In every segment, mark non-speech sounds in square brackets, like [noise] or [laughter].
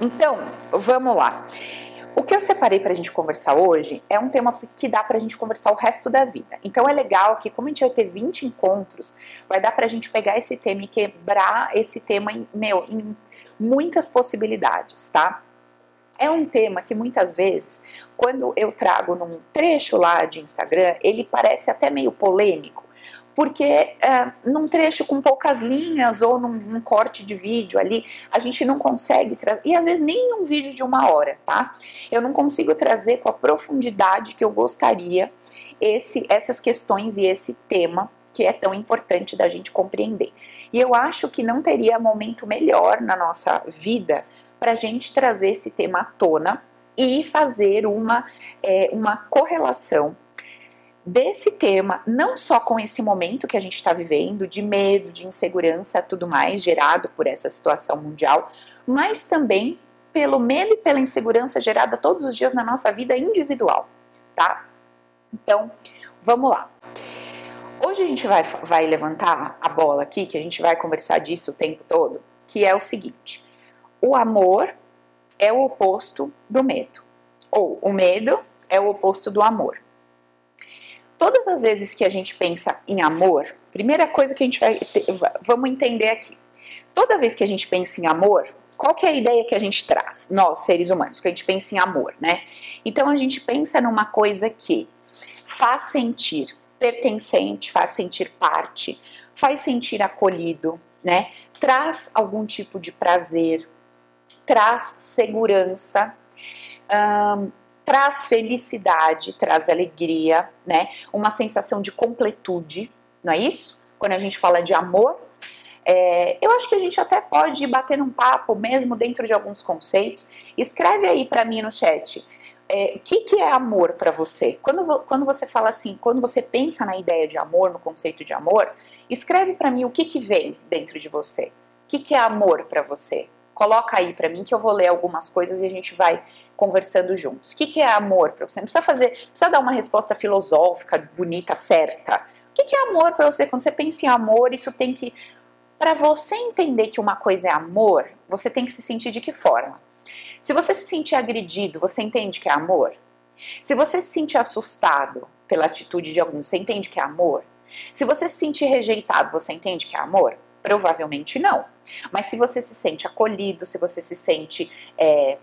Então, vamos lá. O que eu separei para a gente conversar hoje é um tema que dá para a gente conversar o resto da vida. Então é legal que, como a gente vai ter 20 encontros, vai dar para a gente pegar esse tema e quebrar esse tema em, meu, em muitas possibilidades, tá? É um tema que muitas vezes, quando eu trago num trecho lá de Instagram, ele parece até meio polêmico, porque é, num trecho com poucas linhas ou num, num, corte de vídeo ali, a gente não consegue trazer, e às vezes nem um vídeo de uma hora, tá? Eu não consigo trazer com a profundidade que eu gostaria esse, essas questões e esse tema que é tão importante da gente compreender. E eu acho que não teria momento melhor na nossa vida para a gente trazer esse tema à tona e fazer uma, é, uma correlação desse tema, não só com esse momento que a gente está vivendo, de medo, de insegurança, tudo mais, gerado por essa situação mundial, mas também pelo medo e pela insegurança gerada todos os dias na nossa vida individual, tá? Então, vamos lá. Hoje a gente vai, vai levantar a bola aqui, que a gente vai conversar disso o tempo todo, que é o seguinte: o amor é o oposto do medo, ou o medo é o oposto do amor. Todas as vezes que a gente pensa em amor, primeira coisa que a gente vai ter, vamos entender aqui. Toda vez que a gente pensa em amor, qual que é a ideia que a gente traz, nós, seres humanos, que a gente pensa em amor, né? Então a gente pensa numa coisa que faz sentir pertencente, faz sentir parte, faz sentir acolhido, né? Traz algum tipo de prazer, traz segurança, traz felicidade, traz alegria, né? Uma sensação de completude, não é isso? Quando a gente fala de amor, é, eu acho que a gente até pode bater um papo, mesmo dentro de alguns conceitos. Escreve aí para mim no chat. É, o que, que é amor para você? Quando, quando você fala assim, quando você pensa na ideia de amor, no conceito de amor, escreve para mim o que, que vem dentro de você. O que, que é amor para você? Coloca aí para mim que eu vou ler algumas coisas e a gente vai conversando juntos. O que, que é amor para você? Não precisa fazer, precisa dar uma resposta filosófica, bonita, certa. O que, que é amor para você? Quando você pensa em amor, isso tem que. Para você entender que uma coisa é amor, você tem que se sentir de que forma? Se você se sentir agredido, você entende que é amor? Se você se sentir assustado pela atitude de alguém, você entende que é amor? Se você se sentir rejeitado, você entende que é amor? Provavelmente não. Mas se você se sente acolhido, se você se sente é,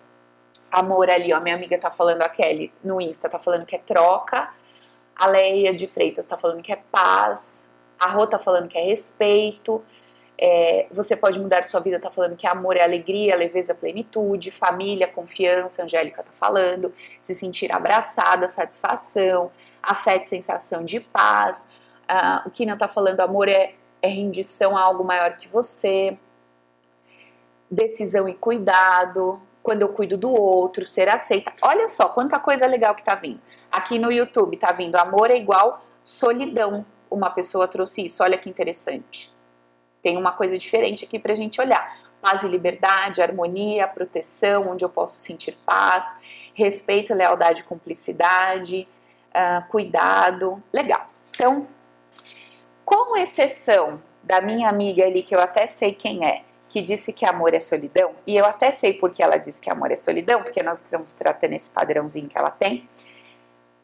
amor ali, ó, minha amiga tá falando, a Kelly no Insta tá falando que é troca, a Leia de Freitas tá falando que é paz, a Rô tá falando que é respeito, é, você pode mudar sua vida, tá falando que amor é alegria, leveza, plenitude, família, confiança, Angélica tá falando, se sentir abraçada, satisfação, afeto, sensação de paz. Ah, o Kina tá falando, amor é é rendição a algo maior que você, decisão e cuidado, quando eu cuido do outro, ser aceita. Olha só quanta coisa legal que tá vindo. Aqui no YouTube tá vindo amor é igual solidão. Uma pessoa trouxe isso, olha que interessante. Tem uma coisa diferente aqui pra gente olhar. Paz e liberdade, harmonia, proteção, onde eu posso sentir paz, respeito, lealdade cumplicidade, uh, cuidado. Legal. Então, com exceção da minha amiga ali, que eu até sei quem é, que disse que amor é solidão, e eu até sei porque ela disse que amor é solidão, porque nós estamos tratando esse padrãozinho que ela tem.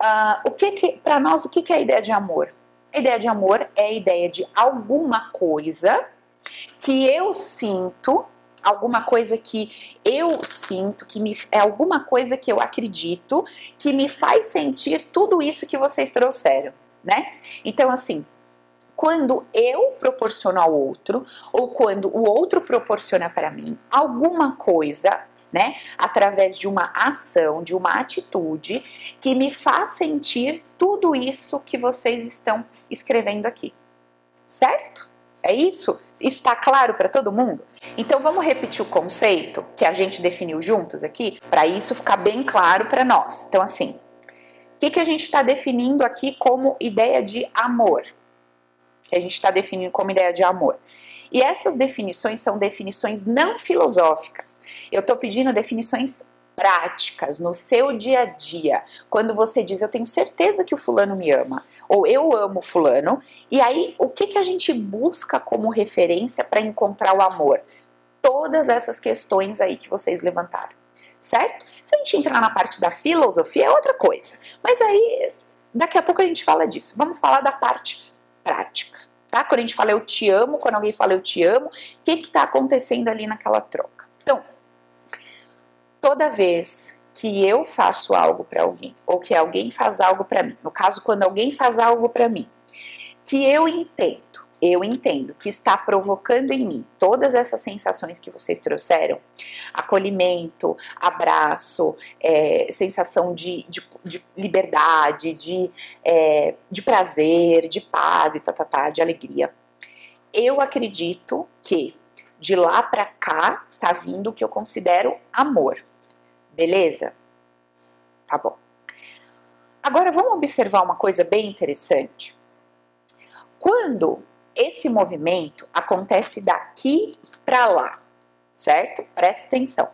Uh, o que, que para nós o que, que é a ideia de amor? A ideia de amor é a ideia de alguma coisa que eu sinto, alguma coisa que eu sinto, que me, é alguma coisa que eu acredito, que me faz sentir tudo isso que vocês trouxeram, né? Então, assim, quando eu proporciono ao outro ou quando o outro proporciona para mim alguma coisa, né, através de uma ação, de uma atitude que me faz sentir tudo isso que vocês estão escrevendo aqui. Certo? É isso? Está claro para todo mundo? Então vamos repetir o conceito que a gente definiu juntos aqui, para isso ficar bem claro para nós. Então, assim, o que, que a gente está definindo aqui como ideia de amor? Que a gente está definindo como ideia de amor. E essas definições são definições não filosóficas. Eu estou pedindo definições práticas no seu dia a dia. Quando você diz, eu tenho certeza que o fulano me ama, ou eu amo fulano, e aí o que, que a gente busca como referência para encontrar o amor? todas essas questões aí que vocês levantaram, certo? Se a gente entrar na parte da filosofia é outra coisa, mas aí daqui a pouco a gente fala disso. Vamos falar da parte prática, tá? Quando a gente fala eu te amo, quando alguém fala eu te amo, o que que tá acontecendo ali naquela troca? Então, toda vez que eu faço algo para alguém ou que alguém faz algo para mim, no caso quando alguém faz algo para mim, que eu entendo eu entendo que está provocando em mim todas essas sensações que vocês trouxeram, acolhimento, abraço, é, sensação de, de, de, liberdade, de, é, de prazer, de paz e tá, tá, tá, de alegria. Eu acredito que de lá para cá tá vindo o que eu considero amor. Beleza? Tá bom. Agora vamos observar uma coisa bem interessante. Quando esse movimento acontece daqui para lá, certo? Presta atenção.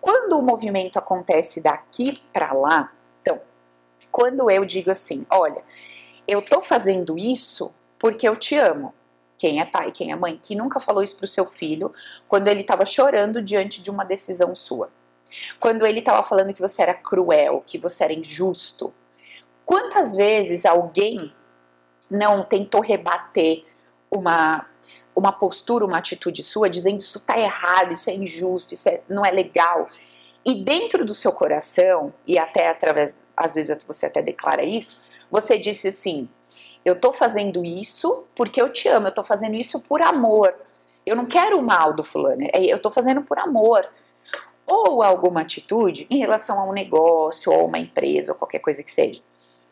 Quando o movimento acontece daqui para lá, então, quando eu digo assim, olha, eu tô fazendo isso porque eu te amo. Quem é pai, quem é mãe, que nunca falou isso pro seu filho quando ele estava chorando diante de uma decisão sua? Quando ele estava falando que você era cruel, que você era injusto? Quantas vezes alguém não tentou rebater uma uma postura, uma atitude sua dizendo isso está errado, isso é injusto, isso é, não é legal. E dentro do seu coração, e até através, às vezes você até declara isso, você disse assim: eu estou fazendo isso porque eu te amo, eu estou fazendo isso por amor. Eu não quero o mal do fulano, é, eu estou fazendo por amor. Ou alguma atitude em relação a um negócio, ou uma empresa, ou qualquer coisa que seja,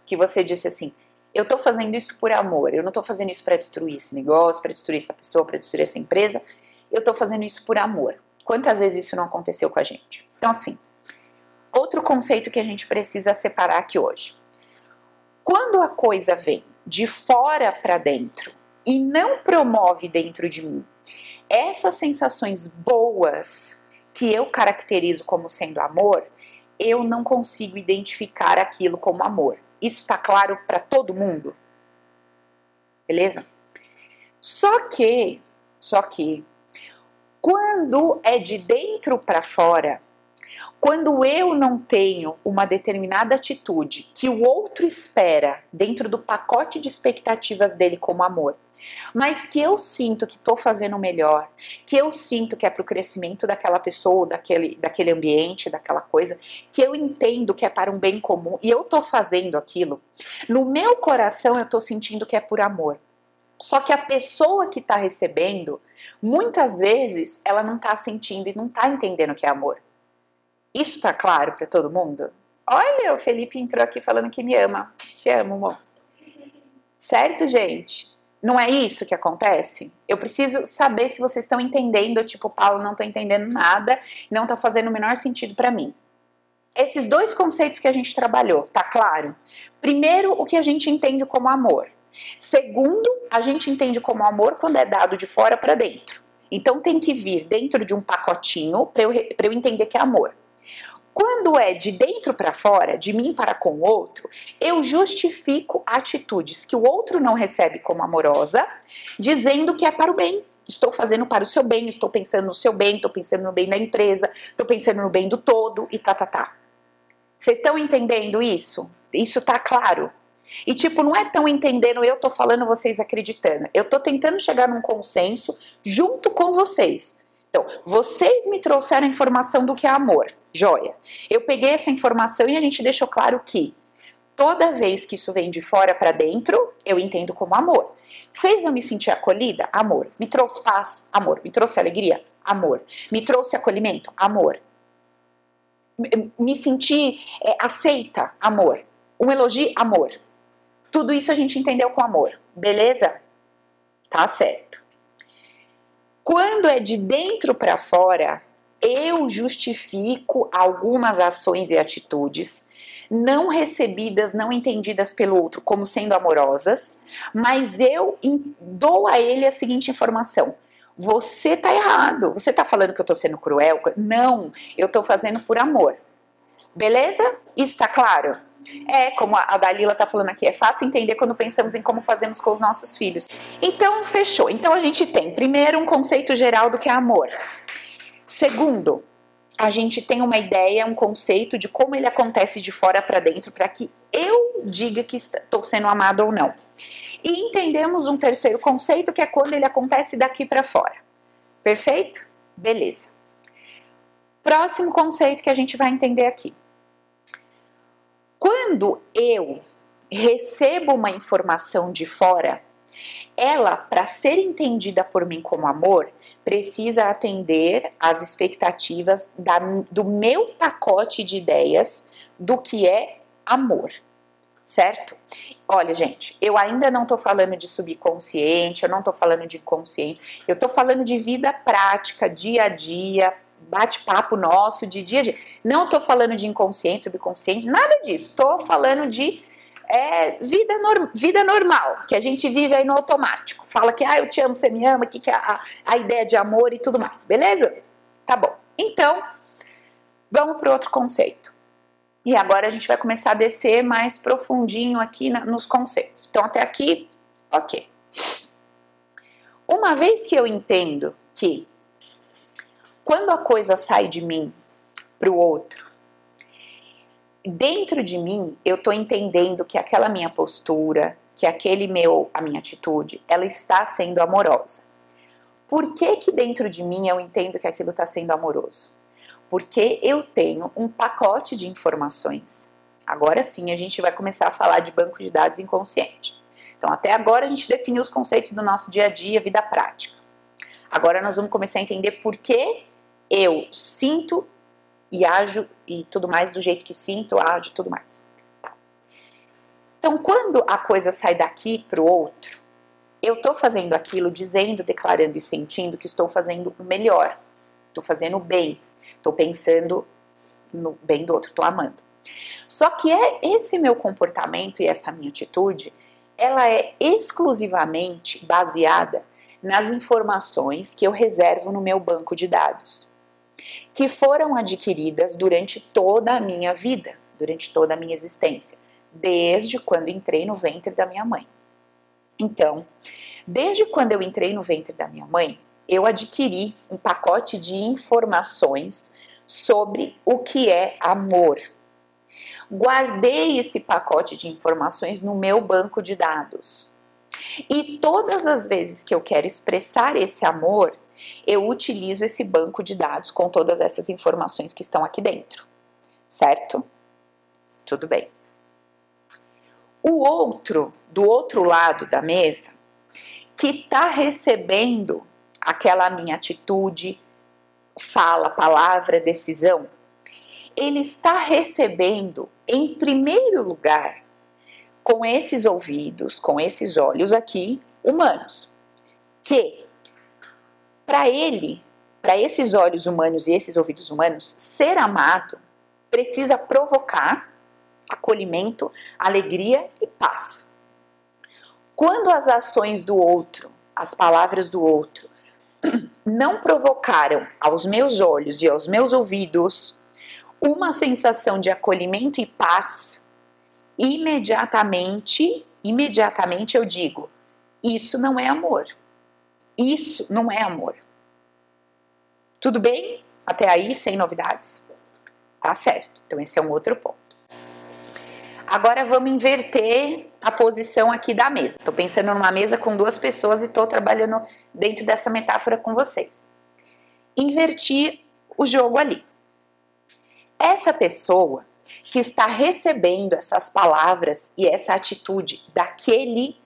que você disse assim: eu estou fazendo isso por amor, eu não estou fazendo isso para destruir esse negócio, para destruir essa pessoa, para destruir essa empresa, eu estou fazendo isso por amor. Quantas vezes isso não aconteceu com a gente? Então, assim, outro conceito que a gente precisa separar aqui hoje. Quando a coisa vem de fora para dentro e não promove dentro de mim essas sensações boas que eu caracterizo como sendo amor, eu não consigo identificar aquilo como amor. Isso está claro para todo mundo? Beleza? Só que, só que, quando é de dentro para fora, quando eu não tenho uma determinada atitude que o outro espera dentro do pacote de expectativas dele como amor, mas que eu sinto que estou fazendo melhor, que eu sinto que é para o crescimento daquela pessoa, daquele, daquele ambiente, daquela coisa, que eu entendo que é para um bem comum e eu estou fazendo aquilo, no meu coração eu estou sentindo que é por amor. Só que a pessoa que está recebendo, muitas vezes, ela não está sentindo e não está entendendo que é amor. Isso está claro para todo mundo? Olha, o Felipe entrou aqui falando que me ama. Te amo, amor. Certo, gente? Não é isso que acontece? Eu preciso saber se vocês estão entendendo, tipo, Paulo, não estou entendendo nada, não está fazendo o menor sentido para mim. Esses dois conceitos que a gente trabalhou, tá claro? Primeiro, o que a gente entende como amor. Segundo, a gente entende como amor quando é dado de fora para dentro. Então tem que vir dentro de um pacotinho para eu, eu entender que é amor. Quando é de dentro para fora, de mim para com o outro, eu justifico atitudes que o outro não recebe como amorosa, dizendo que é para o bem. Estou fazendo para o seu bem, estou pensando no seu bem, estou pensando no bem da empresa, estou pensando no bem do todo e tá, tá, tá. Vocês estão entendendo isso? Isso tá claro? E tipo, não é tão entendendo, eu tô falando, vocês acreditando. Eu tô tentando chegar num consenso junto com vocês. Então, vocês me trouxeram a informação do que é amor. Joia. Eu peguei essa informação e a gente deixou claro que toda vez que isso vem de fora para dentro, eu entendo como amor. Fez eu me sentir acolhida? Amor. Me trouxe paz? Amor. Me trouxe alegria? Amor. Me trouxe acolhimento? Amor. Me senti é, aceita? Amor. Um elogio? Amor. Tudo isso a gente entendeu com amor. Beleza? Tá certo. Quando é de dentro para fora, eu justifico algumas ações e atitudes não recebidas, não entendidas pelo outro como sendo amorosas, mas eu dou a ele a seguinte informação: você tá errado, você tá falando que eu tô sendo cruel? Não, eu tô fazendo por amor. Beleza? Isso tá claro? É, como a Dalila tá falando aqui, é fácil entender quando pensamos em como fazemos com os nossos filhos. Então, fechou. Então a gente tem, primeiro, um conceito geral do que é amor. Segundo, a gente tem uma ideia, um conceito de como ele acontece de fora para dentro, para que eu diga que estou sendo amado ou não. E entendemos um terceiro conceito, que é quando ele acontece daqui para fora. Perfeito? Beleza. Próximo conceito que a gente vai entender aqui. Quando eu recebo uma informação de fora, ela, para ser entendida por mim como amor, precisa atender às expectativas da, do meu pacote de ideias do que é amor, certo? Olha, gente, eu ainda não tô falando de subconsciente, eu não tô falando de inconsciente, eu tô falando de vida prática, dia a dia, bate-papo nosso de dia a dia. Não estou falando de inconsciente, subconsciente, nada disso. Estou falando de é, vida, norm, vida normal, que a gente vive aí no automático. Fala que, ah, eu te amo, você me ama, que, que é a, a ideia de amor e tudo mais, beleza? Tá bom. Então, vamos para outro conceito. E agora a gente vai começar a descer mais profundinho aqui na, nos conceitos. Então, até aqui, ok. Uma vez que eu entendo que quando a coisa sai de mim para o outro, dentro de mim eu estou entendendo que aquela minha postura, que aquele meu, a minha atitude, ela está sendo amorosa. Por que que dentro de mim eu entendo que aquilo está sendo amoroso? Porque eu tenho um pacote de informações. Agora sim a gente vai começar a falar de banco de dados inconsciente. Então até agora a gente definiu os conceitos do nosso dia a dia, vida prática. Agora nós vamos começar a entender por que eu sinto e ajo e tudo mais do jeito que sinto, ajo e tudo mais. Então, quando a coisa sai daqui para o outro, eu estou fazendo aquilo, dizendo, declarando e sentindo que estou fazendo o melhor, estou fazendo o bem, estou pensando no bem do outro, estou amando. Só que é esse meu comportamento e essa minha atitude, ela é exclusivamente baseada nas informações que eu reservo no meu banco de dados que foram adquiridas durante toda a minha vida, durante toda a minha existência, desde quando entrei no ventre da minha mãe. Então, desde quando eu entrei no ventre da minha mãe, eu adquiri um pacote de informações sobre o que é amor. Guardei esse pacote de informações no meu banco de dados. E todas as vezes que eu quero expressar esse amor, eu utilizo esse banco de dados com todas essas informações que estão aqui dentro, certo? Tudo bem. O outro, do outro lado da mesa, que está recebendo aquela minha atitude, fala, palavra, decisão, ele está recebendo, em primeiro lugar, com esses ouvidos, com esses olhos aqui, humanos, que para ele, para esses olhos humanos e esses ouvidos humanos, ser amado precisa provocar acolhimento, alegria e paz. Quando as ações do outro, as palavras do outro, [clears throat] não provocaram aos meus olhos e aos meus ouvidos uma sensação de acolhimento e paz, imediatamente, imediatamente eu digo, isso não é amor. Isso não é amor. Tudo bem? Até aí, sem novidades? Tá certo. Então, esse é um outro ponto. Agora vamos inverter a posição aqui da mesa. Estou pensando numa mesa com duas pessoas e estou trabalhando dentro dessa metáfora com vocês. Invertir o jogo ali. Essa pessoa que está recebendo essas palavras e essa atitude daquele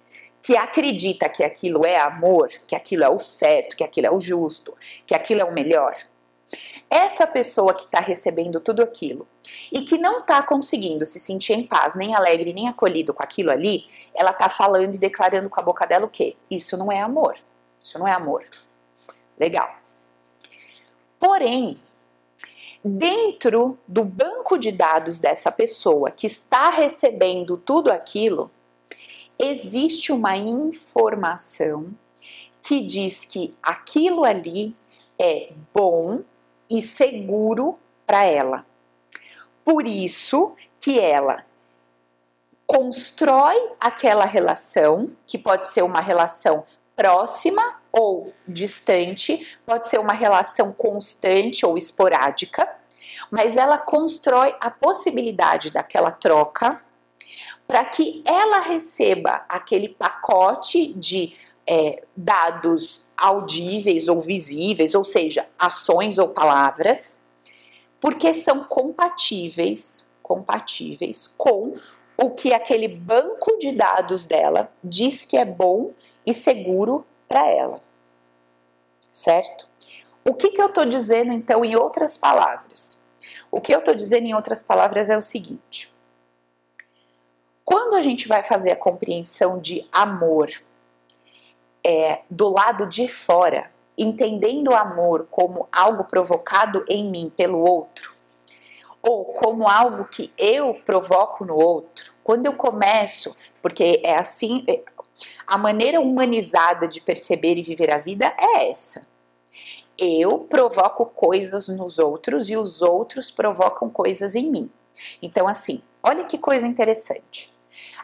que acredita que aquilo é amor, que aquilo é o certo, que aquilo é o justo, que aquilo é o melhor. Essa pessoa que está recebendo tudo aquilo e que não está conseguindo se sentir em paz, nem alegre, nem acolhido com aquilo ali, ela está falando e declarando com a boca dela o quê? Isso não é amor. Isso não é amor. Legal. Porém, dentro do banco de dados dessa pessoa que está recebendo tudo aquilo, existe uma informação que diz que aquilo ali é bom e seguro para ela. Por isso que ela constrói aquela relação, que pode ser uma relação próxima ou distante, pode ser uma relação constante ou esporádica, mas ela constrói a possibilidade daquela troca para que ela receba aquele pacote de é, dados audíveis ou visíveis, ou seja, ações ou palavras, porque são compatíveis, compatíveis com o que aquele banco de dados dela diz que é bom e seguro para ela. Certo? O que, que eu estou dizendo então em outras palavras? O que eu estou dizendo em outras palavras é o seguinte: quando a gente vai fazer a compreensão de amor é, do lado de fora, entendendo o amor como algo provocado em mim pelo outro, ou como algo que eu provoco no outro, quando eu começo, porque é assim, é, a maneira humanizada de perceber e viver a vida é essa. Eu provoco coisas nos outros e os outros provocam coisas em mim. Então, assim, olha que coisa interessante.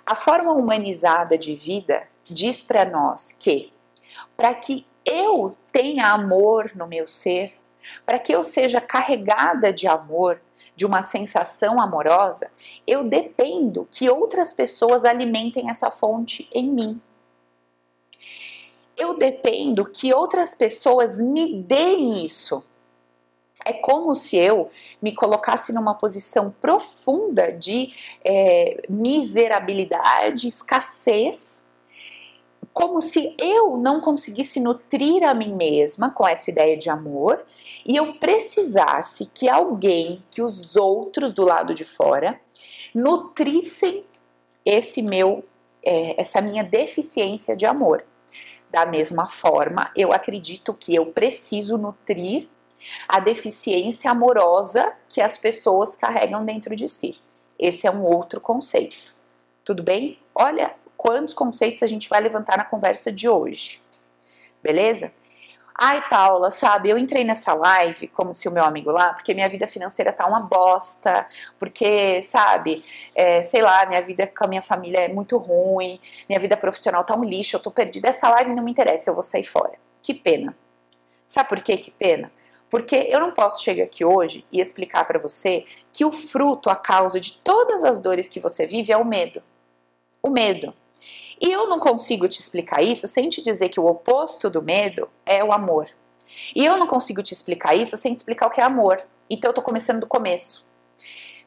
A forma humanizada de vida diz para nós que para que eu tenha amor no meu ser, para que eu seja carregada de amor, de uma sensação amorosa, eu dependo que outras pessoas alimentem essa fonte em mim. Eu dependo que outras pessoas me deem isso. É como se eu me colocasse numa posição profunda de é, miserabilidade, escassez, como se eu não conseguisse nutrir a mim mesma com essa ideia de amor e eu precisasse que alguém, que os outros do lado de fora, nutrissem esse meu, é, essa minha deficiência de amor. Da mesma forma, eu acredito que eu preciso nutrir a deficiência amorosa que as pessoas carregam dentro de si. Esse é um outro conceito. Tudo bem? Olha quantos conceitos a gente vai levantar na conversa de hoje. Beleza? Ai, Paula, sabe, eu entrei nessa live, como se o meu amigo lá, porque minha vida financeira tá uma bosta, porque, sabe, é, sei lá, minha vida com a minha família é muito ruim, minha vida profissional tá um lixo, eu tô perdida, essa live não me interessa, eu vou sair fora. Que pena. Sabe por quê? Que pena? Porque eu não posso chegar aqui hoje e explicar para você que o fruto, a causa de todas as dores que você vive é o medo. O medo. E eu não consigo te explicar isso sem te dizer que o oposto do medo é o amor. E eu não consigo te explicar isso sem te explicar o que é amor. Então eu tô começando do começo.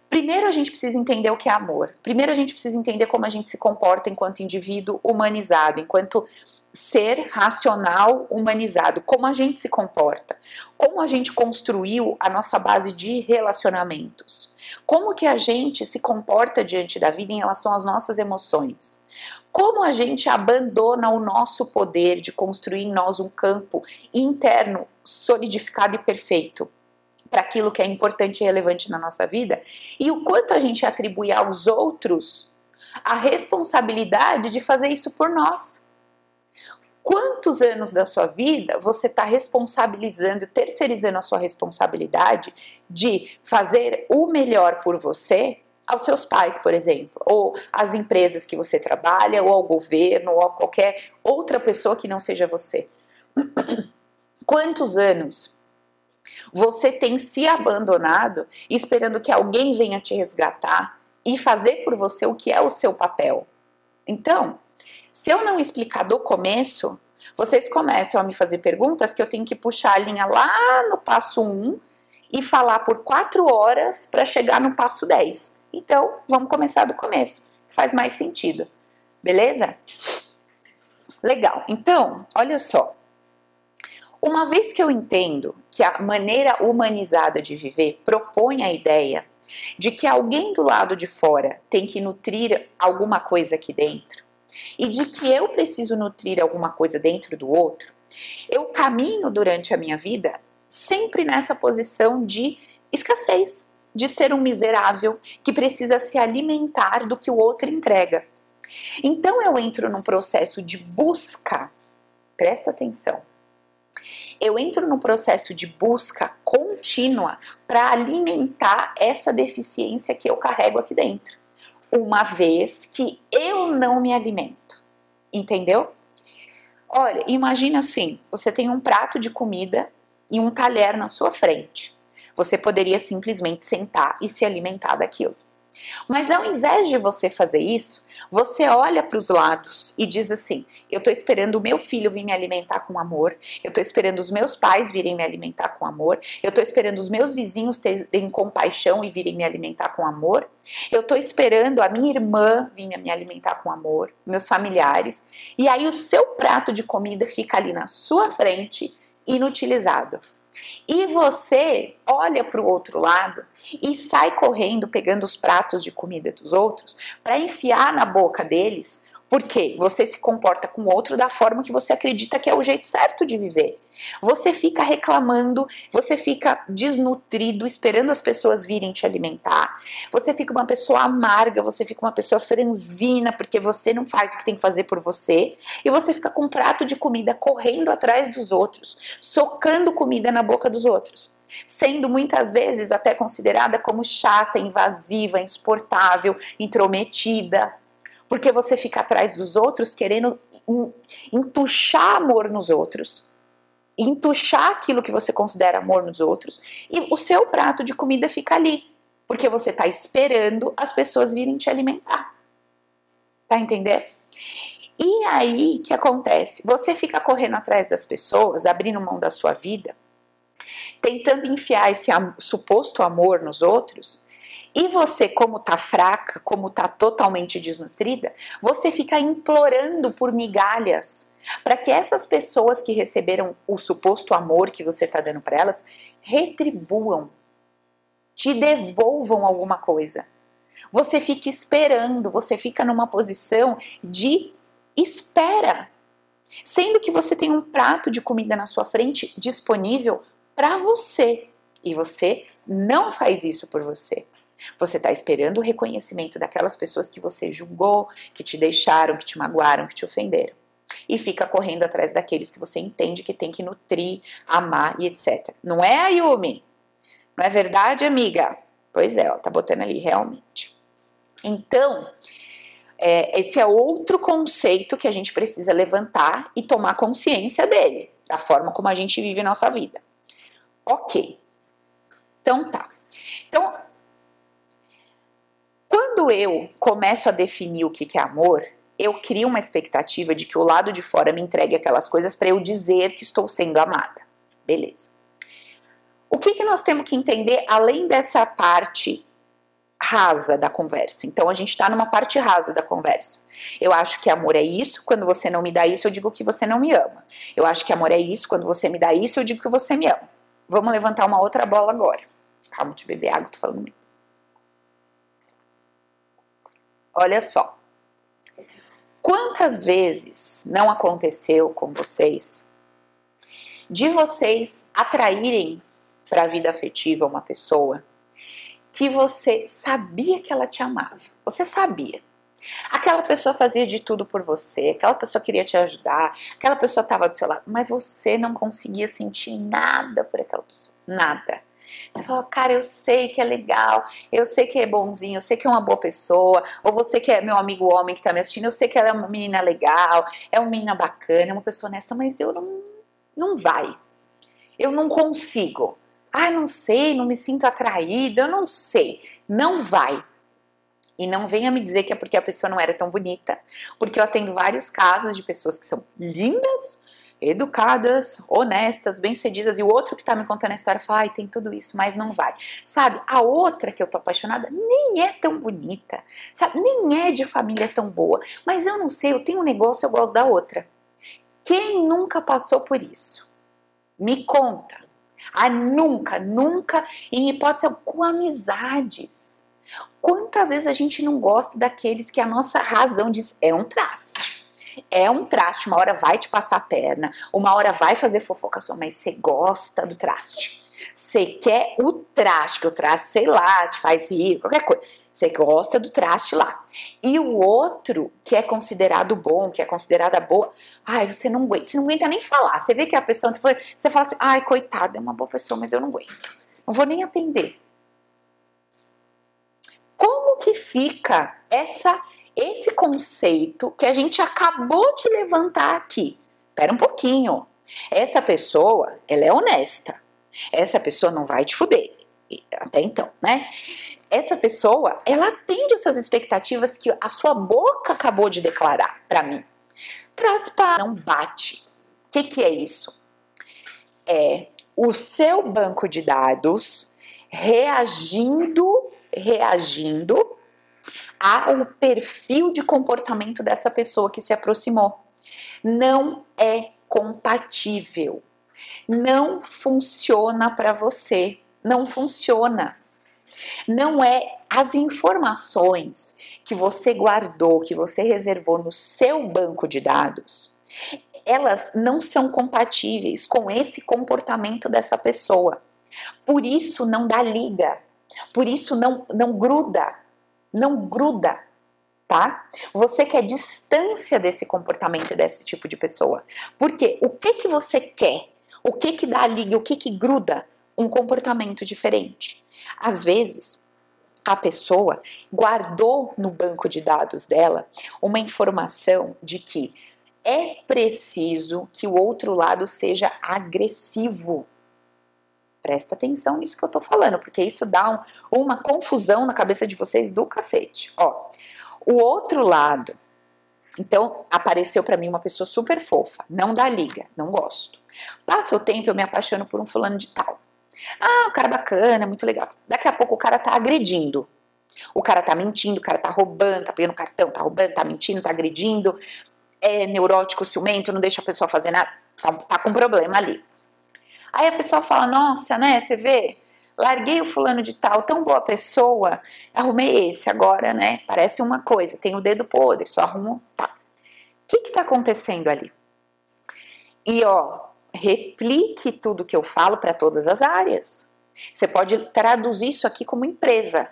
Primeiro a gente precisa entender o que é amor. Primeiro a gente precisa entender como a gente se comporta enquanto indivíduo humanizado, enquanto ser racional humanizado, como a gente se comporta, como a gente construiu a nossa base de relacionamentos, como que a gente se comporta diante da vida em relação às nossas emoções, como a gente abandona o nosso poder de construir em nós um campo interno solidificado e perfeito para aquilo que é importante e relevante na nossa vida e o quanto a gente atribui aos outros a responsabilidade de fazer isso por nós quantos anos da sua vida você está responsabilizando, terceirizando a sua responsabilidade de fazer o melhor por você aos seus pais, por exemplo, ou às empresas que você trabalha, ou ao governo, ou a qualquer outra pessoa que não seja você. [coughs] Quantos anos você tem se abandonado esperando que alguém venha te resgatar e fazer por você o que é o seu papel? Então, se eu não explicar do começo, vocês começam a me fazer perguntas que eu tenho que puxar a linha lá no passo 1 e falar por 4 horas para chegar no passo 10. Então, vamos começar do começo, que faz mais sentido. Beleza? Legal. Então, olha só. Uma vez que eu entendo que a maneira humanizada de viver propõe a ideia de que alguém do lado de fora tem que nutrir alguma coisa aqui dentro, e de que eu preciso nutrir alguma coisa dentro do outro, eu caminho durante a minha vida sempre nessa posição de escassez, de ser um miserável que precisa se alimentar do que o outro entrega. Então eu entro num processo de busca, presta atenção. Eu entro num processo de busca contínua para alimentar essa deficiência que eu carrego aqui dentro. uma vez que eu não me alimento. Entendeu? Olha, imagina assim: você tem um prato de comida e um talher na sua frente. Você poderia simplesmente sentar e se alimentar daquilo. Mas ao invés de você fazer isso, você olha para os lados e diz assim: eu estou esperando o meu filho vir me alimentar com amor, eu estou esperando os meus pais virem me alimentar com amor, eu estou esperando os meus vizinhos terem compaixão e virem me alimentar com amor, eu estou esperando a minha irmã vir me alimentar com amor, meus familiares, e aí o seu prato de comida fica ali na sua frente, inutilizado. E você olha para o outro lado e sai correndo pegando os pratos de comida dos outros para enfiar na boca deles, porque você se comporta com o outro da forma que você acredita que é o jeito certo de viver. Você fica reclamando, você fica desnutrido, esperando as pessoas virem te alimentar. Você fica uma pessoa amarga, você fica uma pessoa franzina, porque você não faz o que tem que fazer por você. E você fica com um prato de comida correndo atrás dos outros, socando comida na boca dos outros. Sendo muitas vezes até considerada como chata, invasiva, insuportável, intrometida porque você fica atrás dos outros querendo entuchar amor nos outros entuchar aquilo que você considera amor nos outros e o seu prato de comida fica ali, porque você está esperando as pessoas virem te alimentar. Tá entendendo? E aí, o que acontece? Você fica correndo atrás das pessoas, abrindo mão da sua vida, tentando enfiar esse suposto amor nos outros, e você, como tá fraca, como tá totalmente desnutrida, você fica implorando por migalhas para que essas pessoas que receberam o suposto amor que você está dando para elas retribuam, te devolvam alguma coisa. Você fica esperando, você fica numa posição de espera, sendo que você tem um prato de comida na sua frente disponível para você e você não faz isso por você. Você está esperando o reconhecimento daquelas pessoas que você julgou, que te deixaram, que te magoaram, que te ofenderam e fica correndo atrás daqueles que você entende que tem que nutrir, amar e etc. Não é, Ayumi? Não é verdade, amiga? Pois é, ela tá botando ali, realmente. Então, é, esse é outro conceito que a gente precisa levantar e tomar consciência dele, da forma como a gente vive nossa vida. Ok. Então tá. Então, quando eu começo a definir o que é amor, eu crio uma expectativa de que o lado de fora me entregue aquelas coisas para eu dizer que estou sendo amada. Beleza. O que, que nós temos que entender além dessa parte rasa da conversa? Então a gente está numa parte rasa da conversa. Eu acho que amor é isso, quando você não me dá isso, eu digo que você não me ama. Eu acho que amor é isso, quando você me dá isso, eu digo que você me ama. Vamos levantar uma outra bola agora. Calma de beber água, tô falando muito. Olha só. Quantas vezes não aconteceu com vocês de vocês atraírem para a vida afetiva uma pessoa que você sabia que ela te amava? Você sabia. Aquela pessoa fazia de tudo por você, aquela pessoa queria te ajudar, aquela pessoa estava do seu lado, mas você não conseguia sentir nada por aquela pessoa, nada. Você fala, cara, eu sei que é legal, eu sei que é bonzinho, eu sei que é uma boa pessoa, ou você que é meu amigo homem que tá me assistindo, eu sei que ela é uma menina legal, é uma menina bacana, é uma pessoa honesta, mas eu não, não vai. Eu não consigo. Ah, não sei, não me sinto atraída, eu não sei. Não vai. E não venha me dizer que é porque a pessoa não era tão bonita, porque eu atendo vários casos de pessoas que são lindas, educadas, honestas, bem-sucedidas, e o outro que tá me contando a história fala, ai, tem tudo isso, mas não vai. Sabe, a outra que eu tô apaixonada nem é tão bonita, sabe, nem é de família tão boa, mas eu não sei, eu tenho um negócio, eu gosto da outra. Quem nunca passou por isso? Me conta. Ah, nunca, nunca, em hipótese com amizades. Quantas vezes a gente não gosta daqueles que a nossa razão diz é um traste? É um traste, uma hora vai te passar a perna, uma hora vai fazer fofoca sua, mas você gosta do traste. Você quer o traste, que o traste, sei lá, te faz rir, qualquer coisa. Você gosta do traste lá. E o outro, que é considerado bom, que é considerada boa, ai, você não aguenta, você não aguenta nem falar. Você vê que a pessoa, você fala assim, ai, coitada, é uma boa pessoa, mas eu não aguento. Não vou nem atender. Como que fica essa esse conceito que a gente acabou de levantar aqui. Espera um pouquinho. Essa pessoa, ela é honesta. Essa pessoa não vai te fuder. Até então, né? Essa pessoa, ela atende essas expectativas que a sua boca acabou de declarar para mim. Traz para não bate. O que, que é isso? É o seu banco de dados reagindo, reagindo ao perfil de comportamento dessa pessoa que se aproximou. Não é compatível. Não funciona para você. Não funciona. Não é as informações que você guardou, que você reservou no seu banco de dados, elas não são compatíveis com esse comportamento dessa pessoa. Por isso não dá liga. Por isso não não gruda não gruda, tá? Você quer distância desse comportamento desse tipo de pessoa. Porque o que que você quer? O que que dá liga? O que que gruda? Um comportamento diferente. Às vezes, a pessoa guardou no banco de dados dela uma informação de que é preciso que o outro lado seja agressivo Presta atenção nisso que eu tô falando, porque isso dá um, uma confusão na cabeça de vocês do cacete. Ó, o outro lado. Então, apareceu para mim uma pessoa super fofa, não dá liga, não gosto. Passa o tempo, eu me apaixono por um fulano de tal. Ah, o cara bacana, muito legal. Daqui a pouco o cara tá agredindo. O cara tá mentindo, o cara tá roubando, tá pegando cartão, tá roubando, tá mentindo, tá agredindo. É neurótico, ciumento, não deixa a pessoa fazer nada. Tá, tá com problema ali. Aí a pessoa fala: Nossa, né? Você vê, larguei o fulano de tal, tão boa pessoa, arrumei esse agora, né? Parece uma coisa, tem o dedo podre, só arrumo. Tá. O que que tá acontecendo ali? E ó, replique tudo que eu falo para todas as áreas. Você pode traduzir isso aqui como empresa.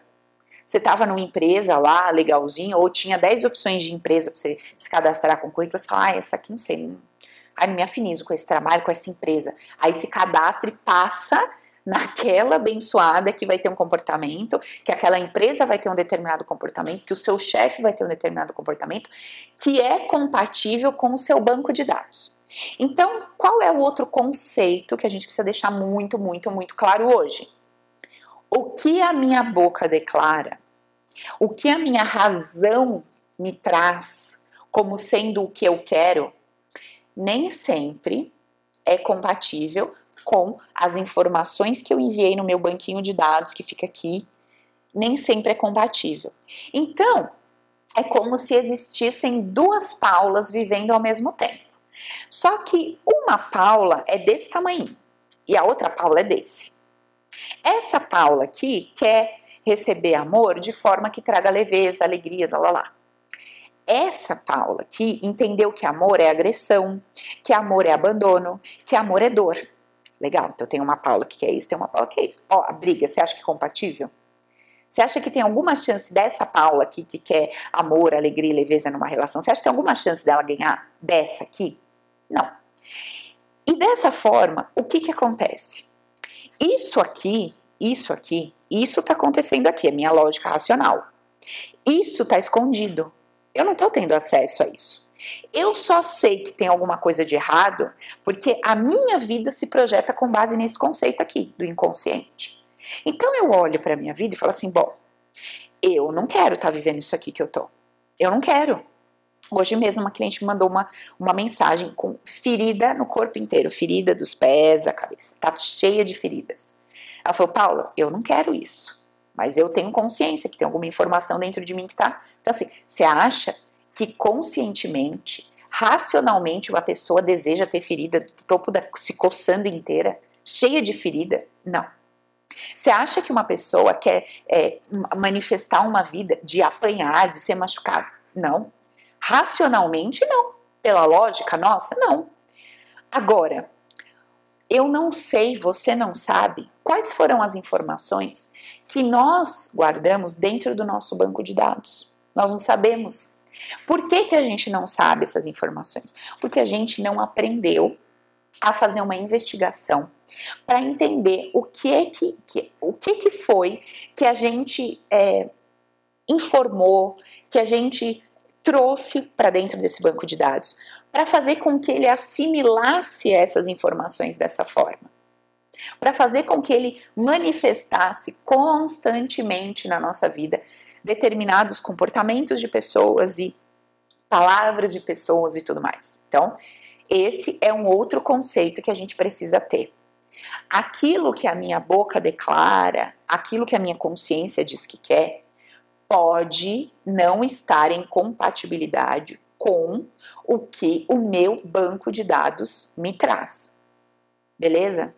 Você estava numa empresa lá, legalzinho, ou tinha 10 opções de empresa para você se cadastrar com currículo, você fala, ah, essa aqui não sei, Ai, não me afinizo com esse trabalho, com essa empresa. Aí se cadastra e passa naquela abençoada que vai ter um comportamento, que aquela empresa vai ter um determinado comportamento, que o seu chefe vai ter um determinado comportamento, que é compatível com o seu banco de dados. Então, qual é o outro conceito que a gente precisa deixar muito, muito, muito claro hoje? O que a minha boca declara, o que a minha razão me traz como sendo o que eu quero, nem sempre é compatível com as informações que eu enviei no meu banquinho de dados que fica aqui, nem sempre é compatível. Então, é como se existissem duas Paulas vivendo ao mesmo tempo. Só que uma Paula é desse tamanho e a outra Paula é desse. Essa Paula aqui quer receber amor de forma que traga leveza, alegria, lá lá lá. Essa Paula aqui entendeu que amor é agressão, que amor é abandono, que amor é dor. Legal, então tem uma Paula que quer isso, tem uma Paula que quer isso. Ó, a briga, você acha que é compatível? Você acha que tem alguma chance dessa Paula aqui que quer amor, alegria e leveza numa relação? Você acha que tem alguma chance dela ganhar dessa aqui? Não. E dessa forma, o que que acontece? Isso aqui, isso aqui, isso está acontecendo aqui, é minha lógica racional. Isso está escondido. Eu não estou tendo acesso a isso. Eu só sei que tem alguma coisa de errado porque a minha vida se projeta com base nesse conceito aqui, do inconsciente. Então eu olho para a minha vida e falo assim: bom, eu não quero estar tá vivendo isso aqui que eu tô. Eu não quero. Hoje mesmo uma cliente me mandou uma, uma mensagem com ferida no corpo inteiro, ferida dos pés, a cabeça, tá cheia de feridas. Ela falou, Paula, eu não quero isso, mas eu tenho consciência que tem alguma informação dentro de mim que tá então, assim, você acha que conscientemente, racionalmente, uma pessoa deseja ter ferida do topo da se coçando inteira, cheia de ferida? Não. Você acha que uma pessoa quer é, manifestar uma vida de apanhar, de ser machucado? Não. Racionalmente, não. Pela lógica nossa, não. Agora, eu não sei, você não sabe quais foram as informações que nós guardamos dentro do nosso banco de dados. Nós não sabemos. Por que, que a gente não sabe essas informações? Porque a gente não aprendeu a fazer uma investigação para entender o que é que, que, o que, que foi que a gente é, informou, que a gente trouxe para dentro desse banco de dados, para fazer com que ele assimilasse essas informações dessa forma, para fazer com que ele manifestasse constantemente na nossa vida determinados comportamentos de pessoas e palavras de pessoas e tudo mais. Então, esse é um outro conceito que a gente precisa ter. Aquilo que a minha boca declara, aquilo que a minha consciência diz que quer, pode não estar em compatibilidade com o que o meu banco de dados me traz. Beleza?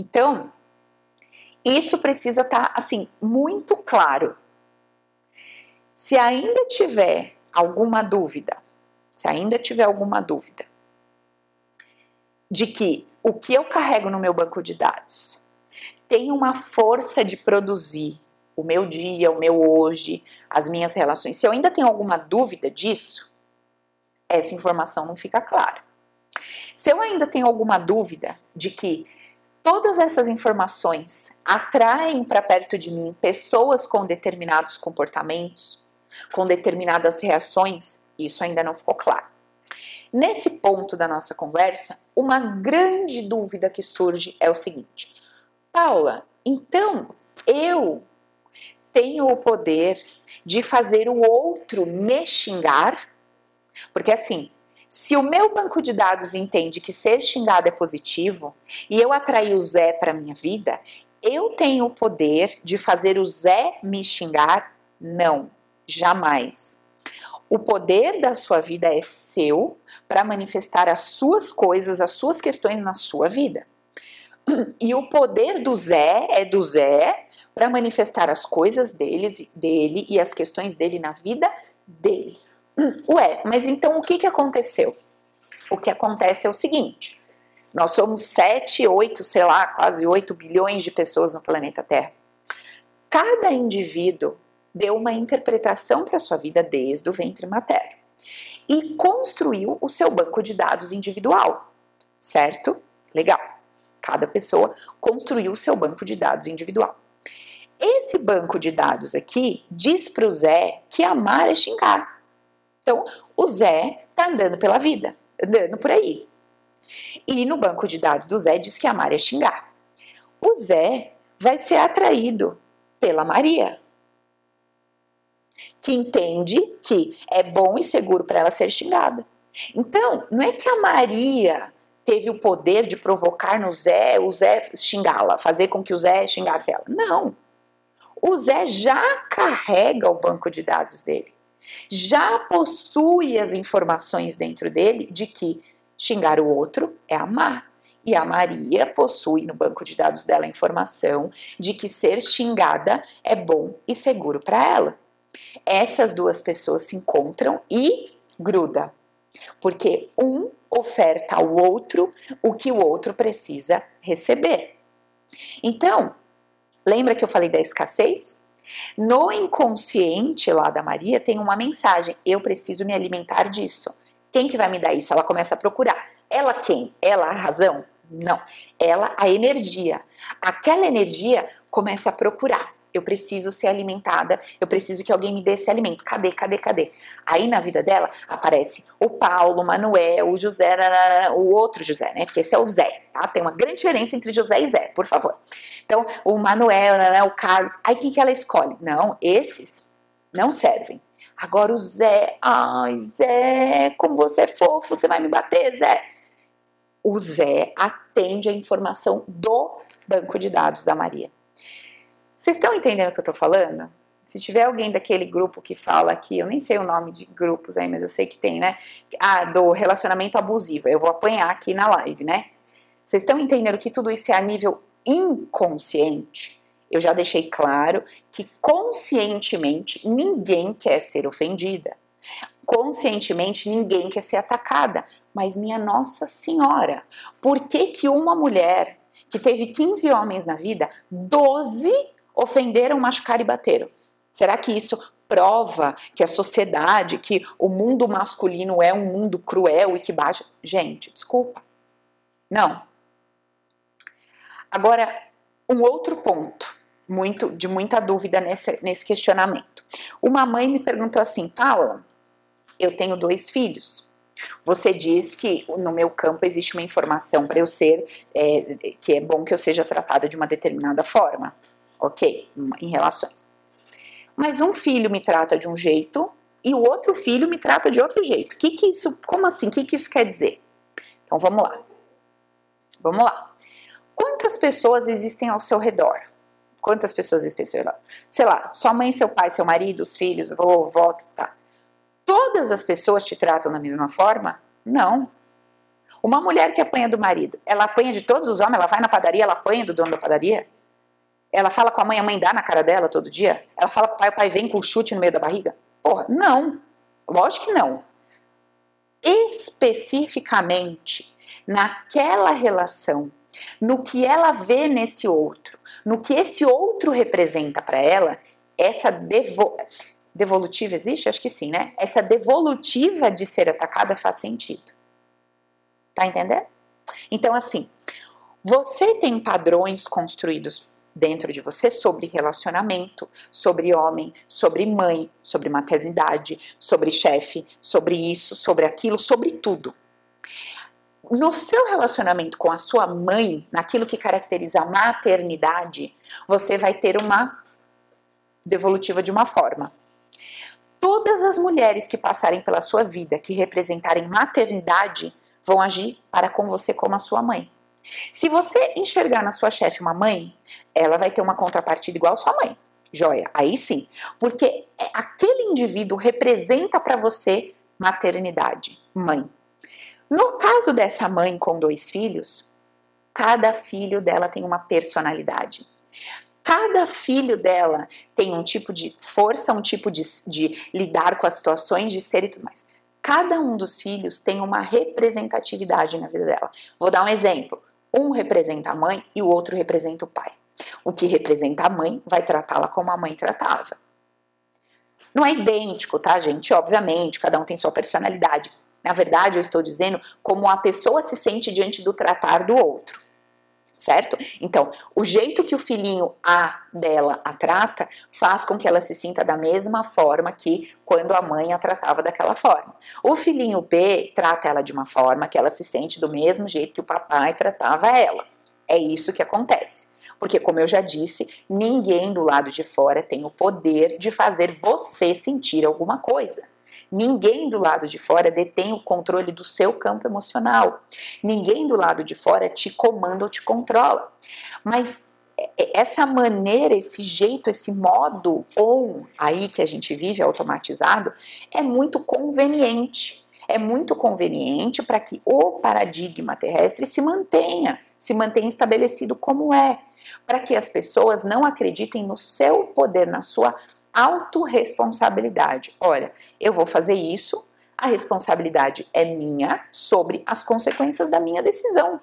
Então, isso precisa estar tá, assim muito claro. Se ainda tiver alguma dúvida, se ainda tiver alguma dúvida de que o que eu carrego no meu banco de dados tem uma força de produzir o meu dia, o meu hoje, as minhas relações. Se eu ainda tenho alguma dúvida disso, essa informação não fica clara. Se eu ainda tenho alguma dúvida de que todas essas informações atraem para perto de mim pessoas com determinados comportamentos, com determinadas reações, isso ainda não ficou claro. Nesse ponto da nossa conversa, uma grande dúvida que surge é o seguinte: Paula, então eu tenho o poder de fazer o outro me xingar? Porque assim, se o meu banco de dados entende que ser xingado é positivo e eu atrair o Zé para minha vida, eu tenho o poder de fazer o Zé me xingar? Não, jamais. O poder da sua vida é seu para manifestar as suas coisas, as suas questões na sua vida. E o poder do Zé é do Zé para manifestar as coisas deles, dele e as questões dele na vida dele. Ué, mas então o que, que aconteceu? O que acontece é o seguinte: nós somos 7, 8, sei lá, quase 8 bilhões de pessoas no planeta Terra. Cada indivíduo deu uma interpretação para sua vida desde o ventre materno e construiu o seu banco de dados individual, certo? Legal. Cada pessoa construiu o seu banco de dados individual. Esse banco de dados aqui diz para o Zé que amar é xingar. Então, o Zé tá andando pela vida, andando por aí. E no banco de dados do Zé diz que amar é xingar. O Zé vai ser atraído pela Maria, que entende que é bom e seguro para ela ser xingada. Então, não é que a Maria teve o poder de provocar no Zé, o Zé xingá-la, fazer com que o Zé xingasse ela. Não o Zé já carrega o banco de dados dele, já possui as informações dentro dele de que xingar o outro é amar. E a Maria possui no banco de dados dela a informação de que ser xingada é bom e seguro para ela. Essas duas pessoas se encontram e gruda, porque um oferta ao outro o que o outro precisa receber. Então, Lembra que eu falei da escassez? No inconsciente lá da Maria tem uma mensagem: eu preciso me alimentar disso. Quem que vai me dar isso? Ela começa a procurar. Ela quem? Ela a razão? Não. Ela a energia. Aquela energia começa a procurar eu preciso ser alimentada, eu preciso que alguém me dê esse alimento. Cadê, cadê, cadê? Aí na vida dela aparece o Paulo, o Manuel, o José, o outro José, né? Porque esse é o Zé, tá? Tem uma grande diferença entre José e Zé, por favor. Então, o Manuel, o Carlos, aí quem que ela escolhe? Não, esses não servem. Agora o Zé, ai Zé, como você é fofo, você vai me bater, Zé. O Zé atende a informação do banco de dados da Maria. Vocês estão entendendo o que eu estou falando? Se tiver alguém daquele grupo que fala aqui, eu nem sei o nome de grupos aí, mas eu sei que tem, né? Ah, do relacionamento abusivo. Eu vou apanhar aqui na live, né? Vocês estão entendendo que tudo isso é a nível inconsciente? Eu já deixei claro que conscientemente ninguém quer ser ofendida. Conscientemente ninguém quer ser atacada. Mas minha Nossa Senhora, por que que uma mulher que teve 15 homens na vida, 12 ofenderam, machucaram e bateram. Será que isso prova que a sociedade, que o mundo masculino é um mundo cruel e que baixa? Gente, desculpa. Não. Agora, um outro ponto muito de muita dúvida nesse, nesse questionamento. Uma mãe me perguntou assim, Paula, eu tenho dois filhos. Você diz que no meu campo existe uma informação para eu ser, é, que é bom que eu seja tratada de uma determinada forma, ok? Em relações. Mas um filho me trata de um jeito e o outro filho me trata de outro jeito. Que que isso? Como assim? O que, que isso quer dizer? Então vamos lá. Vamos lá. Quantas pessoas existem ao seu redor? Quantas pessoas existem ao seu redor? Sei lá, sua mãe, seu pai, seu marido, os filhos, vovó, tá. Todas as pessoas te tratam da mesma forma? Não. Uma mulher que apanha do marido, ela apanha de todos os homens, ela vai na padaria, ela apanha do dono da padaria? Ela fala com a mãe, a mãe dá na cara dela todo dia? Ela fala com o pai, o pai vem com o chute no meio da barriga? Porra, não. Lógico que não. Especificamente naquela relação, no que ela vê nesse outro, no que esse outro representa para ela, essa devo... devolutiva existe? Acho que sim, né? Essa devolutiva de ser atacada faz sentido. Tá entendendo? Então, assim, você tem padrões construídos dentro de você sobre relacionamento, sobre homem, sobre mãe, sobre maternidade, sobre chefe, sobre isso, sobre aquilo, sobre tudo. No seu relacionamento com a sua mãe, naquilo que caracteriza a maternidade, você vai ter uma devolutiva de uma forma. Todas as mulheres que passarem pela sua vida, que representarem maternidade, vão agir para com você como a sua mãe. Se você enxergar na sua chefe uma mãe, ela vai ter uma contrapartida igual a sua mãe. Joia, aí sim. Porque aquele indivíduo representa para você maternidade, mãe. No caso dessa mãe com dois filhos, cada filho dela tem uma personalidade. Cada filho dela tem um tipo de força, um tipo de, de lidar com as situações, de ser e tudo mais. Cada um dos filhos tem uma representatividade na vida dela. Vou dar um exemplo. Um representa a mãe e o outro representa o pai. O que representa a mãe vai tratá-la como a mãe tratava. Não é idêntico, tá, gente? Obviamente, cada um tem sua personalidade. Na verdade, eu estou dizendo como a pessoa se sente diante do tratar do outro certo? Então, o jeito que o filhinho A dela a trata faz com que ela se sinta da mesma forma que quando a mãe a tratava daquela forma. O filhinho B trata ela de uma forma que ela se sente do mesmo jeito que o papai tratava ela. É isso que acontece. Porque, como eu já disse, ninguém do lado de fora tem o poder de fazer você sentir alguma coisa. Ninguém do lado de fora detém o controle do seu campo emocional. Ninguém do lado de fora te comanda ou te controla. Mas essa maneira, esse jeito, esse modo on aí que a gente vive automatizado é muito conveniente. É muito conveniente para que o paradigma terrestre se mantenha, se mantenha estabelecido como é, para que as pessoas não acreditem no seu poder, na sua autorresponsabilidade. Olha, eu vou fazer isso, a responsabilidade é minha sobre as consequências da minha decisão.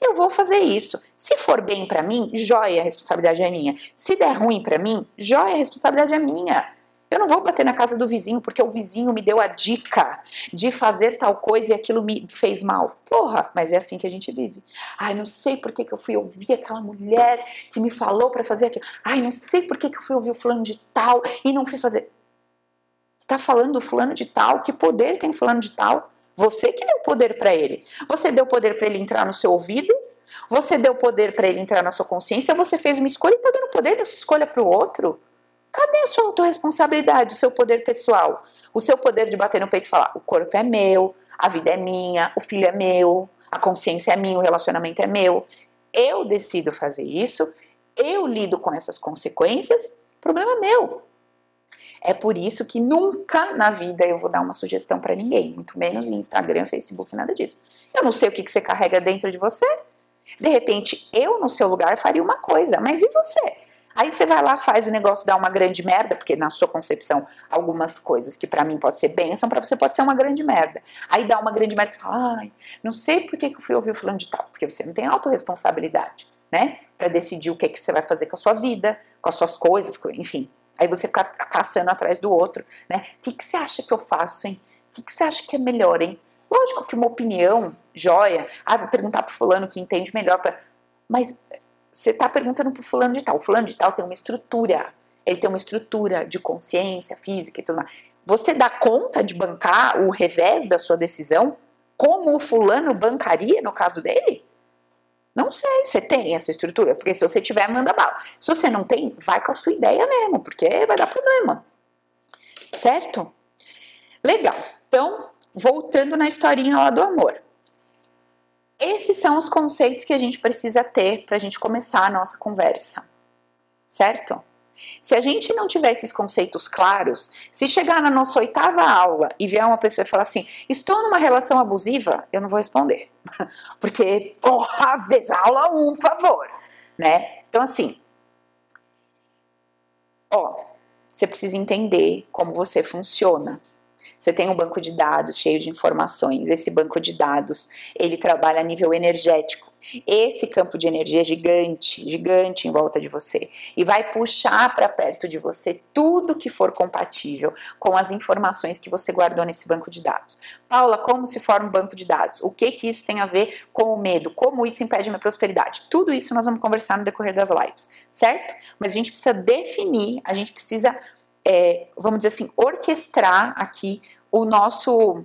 Eu vou fazer isso. Se for bem para mim, joia, a responsabilidade é minha. Se der ruim para mim, joia, a responsabilidade é minha. Eu não vou bater na casa do vizinho porque o vizinho me deu a dica de fazer tal coisa e aquilo me fez mal. Porra, mas é assim que a gente vive. Ai, não sei por que, que eu fui ouvir aquela mulher que me falou para fazer aquilo. Ai, não sei por que, que eu fui ouvir o fulano de tal e não fui fazer. Está falando do fulano de tal? Que poder tem fulano de tal? Você que deu poder para ele. Você deu poder para ele entrar no seu ouvido? Você deu poder para ele entrar na sua consciência? Você fez uma escolha e está dando poder dessa escolha para o outro? Cadê a sua autorresponsabilidade, o seu poder pessoal? O seu poder de bater no peito e falar: o corpo é meu, a vida é minha, o filho é meu, a consciência é minha, o relacionamento é meu. Eu decido fazer isso, eu lido com essas consequências, problema é meu. É por isso que nunca na vida eu vou dar uma sugestão para ninguém, muito menos em Instagram, Facebook, nada disso. Eu não sei o que, que você carrega dentro de você. De repente, eu no seu lugar faria uma coisa, mas e você? Aí você vai lá, faz o negócio dar uma grande merda, porque na sua concepção, algumas coisas que para mim pode ser bênção, para você pode ser uma grande merda. Aí dá uma grande merda, você fala, ai, não sei por que, eu fui ouvir o fulano de tal, porque você não tem autorresponsabilidade, né? Para decidir o que, que você vai fazer com a sua vida, com as suas coisas, enfim. Aí você fica caçando atrás do outro, né? O que, que você acha que eu faço, hein? O que, que você acha que é melhor, hein? Lógico que uma opinião, joia, ah, vou perguntar pro fulano que entende melhor, pra... mas você está perguntando pro fulano de tal. O fulano de tal tem uma estrutura. Ele tem uma estrutura de consciência física e tudo mais. Você dá conta de bancar o revés da sua decisão? Como o fulano bancaria no caso dele? Não sei, você tem essa estrutura? Porque se você tiver, manda bala. Se você não tem, vai com a sua ideia mesmo, porque vai dar problema. Certo? Legal. Então, voltando na historinha lá do amor. Esses são os conceitos que a gente precisa ter para a gente começar a nossa conversa. Certo? Se a gente não tiver esses conceitos claros, se chegar na nossa oitava aula e vier uma pessoa e falar assim, estou numa relação abusiva, eu não vou responder. [laughs] Porque, porra, veja aula 1, um, por favor. Né? Então, assim, ó, você precisa entender como você funciona. Você tem um banco de dados cheio de informações. Esse banco de dados, ele trabalha a nível energético. Esse campo de energia é gigante, gigante em volta de você e vai puxar para perto de você tudo que for compatível com as informações que você guardou nesse banco de dados. Paula, como se forma um banco de dados? O que que isso tem a ver com o medo? Como isso impede minha prosperidade? Tudo isso nós vamos conversar no decorrer das lives, certo? Mas a gente precisa definir, a gente precisa, é, vamos dizer assim, orquestrar aqui o nosso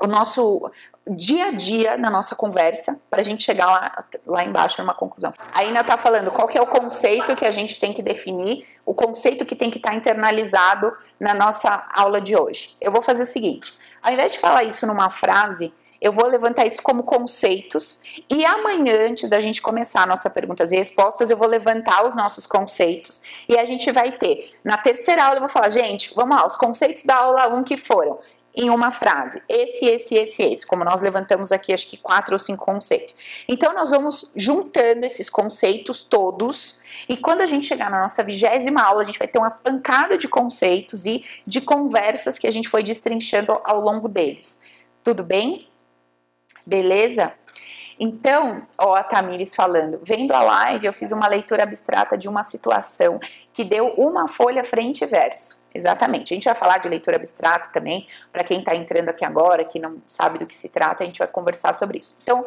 o nosso dia a dia na nossa conversa para a gente chegar lá, lá embaixo numa conclusão. A Ina está falando qual que é o conceito que a gente tem que definir, o conceito que tem que estar tá internalizado na nossa aula de hoje. Eu vou fazer o seguinte: ao invés de falar isso numa frase, eu vou levantar isso como conceitos e amanhã, antes da gente começar a nossa perguntas e respostas, eu vou levantar os nossos conceitos e a gente vai ter. Na terceira aula eu vou falar, gente, vamos lá, os conceitos da aula 1 que foram em uma frase. Esse, esse, esse, esse. Como nós levantamos aqui, acho que quatro ou cinco conceitos. Então, nós vamos juntando esses conceitos todos. E quando a gente chegar na nossa vigésima aula, a gente vai ter uma pancada de conceitos e de conversas que a gente foi destrinchando ao longo deles. Tudo bem? Beleza? Então, ó, a Tamires falando, vendo a live, eu fiz uma leitura abstrata de uma situação que deu uma folha frente e verso. Exatamente. A gente vai falar de leitura abstrata também, para quem está entrando aqui agora, que não sabe do que se trata, a gente vai conversar sobre isso. Então,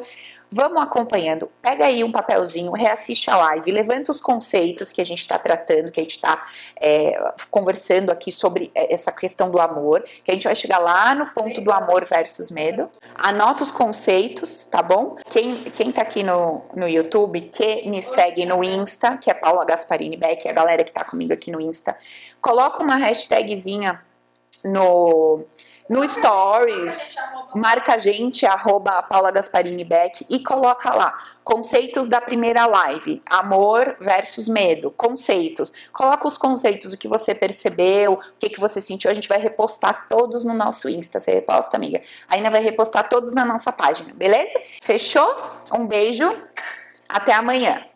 Vamos acompanhando. Pega aí um papelzinho, reassiste a live, levanta os conceitos que a gente está tratando, que a gente está é, conversando aqui sobre é, essa questão do amor, que a gente vai chegar lá no ponto do amor versus medo. Anota os conceitos, tá bom? Quem, quem tá aqui no, no YouTube, que me segue no Insta, que é Paula Gasparini Beck, a galera que tá comigo aqui no Insta, coloca uma hashtagzinha no no Stories, marca a gente, arroba Paula Gasparini Beck e coloca lá conceitos da primeira live, amor versus medo, conceitos. Coloca os conceitos, o que você percebeu, o que, que você sentiu, a gente vai repostar todos no nosso Insta. Você reposta, amiga? Ainda vai repostar todos na nossa página, beleza? Fechou? Um beijo, até amanhã.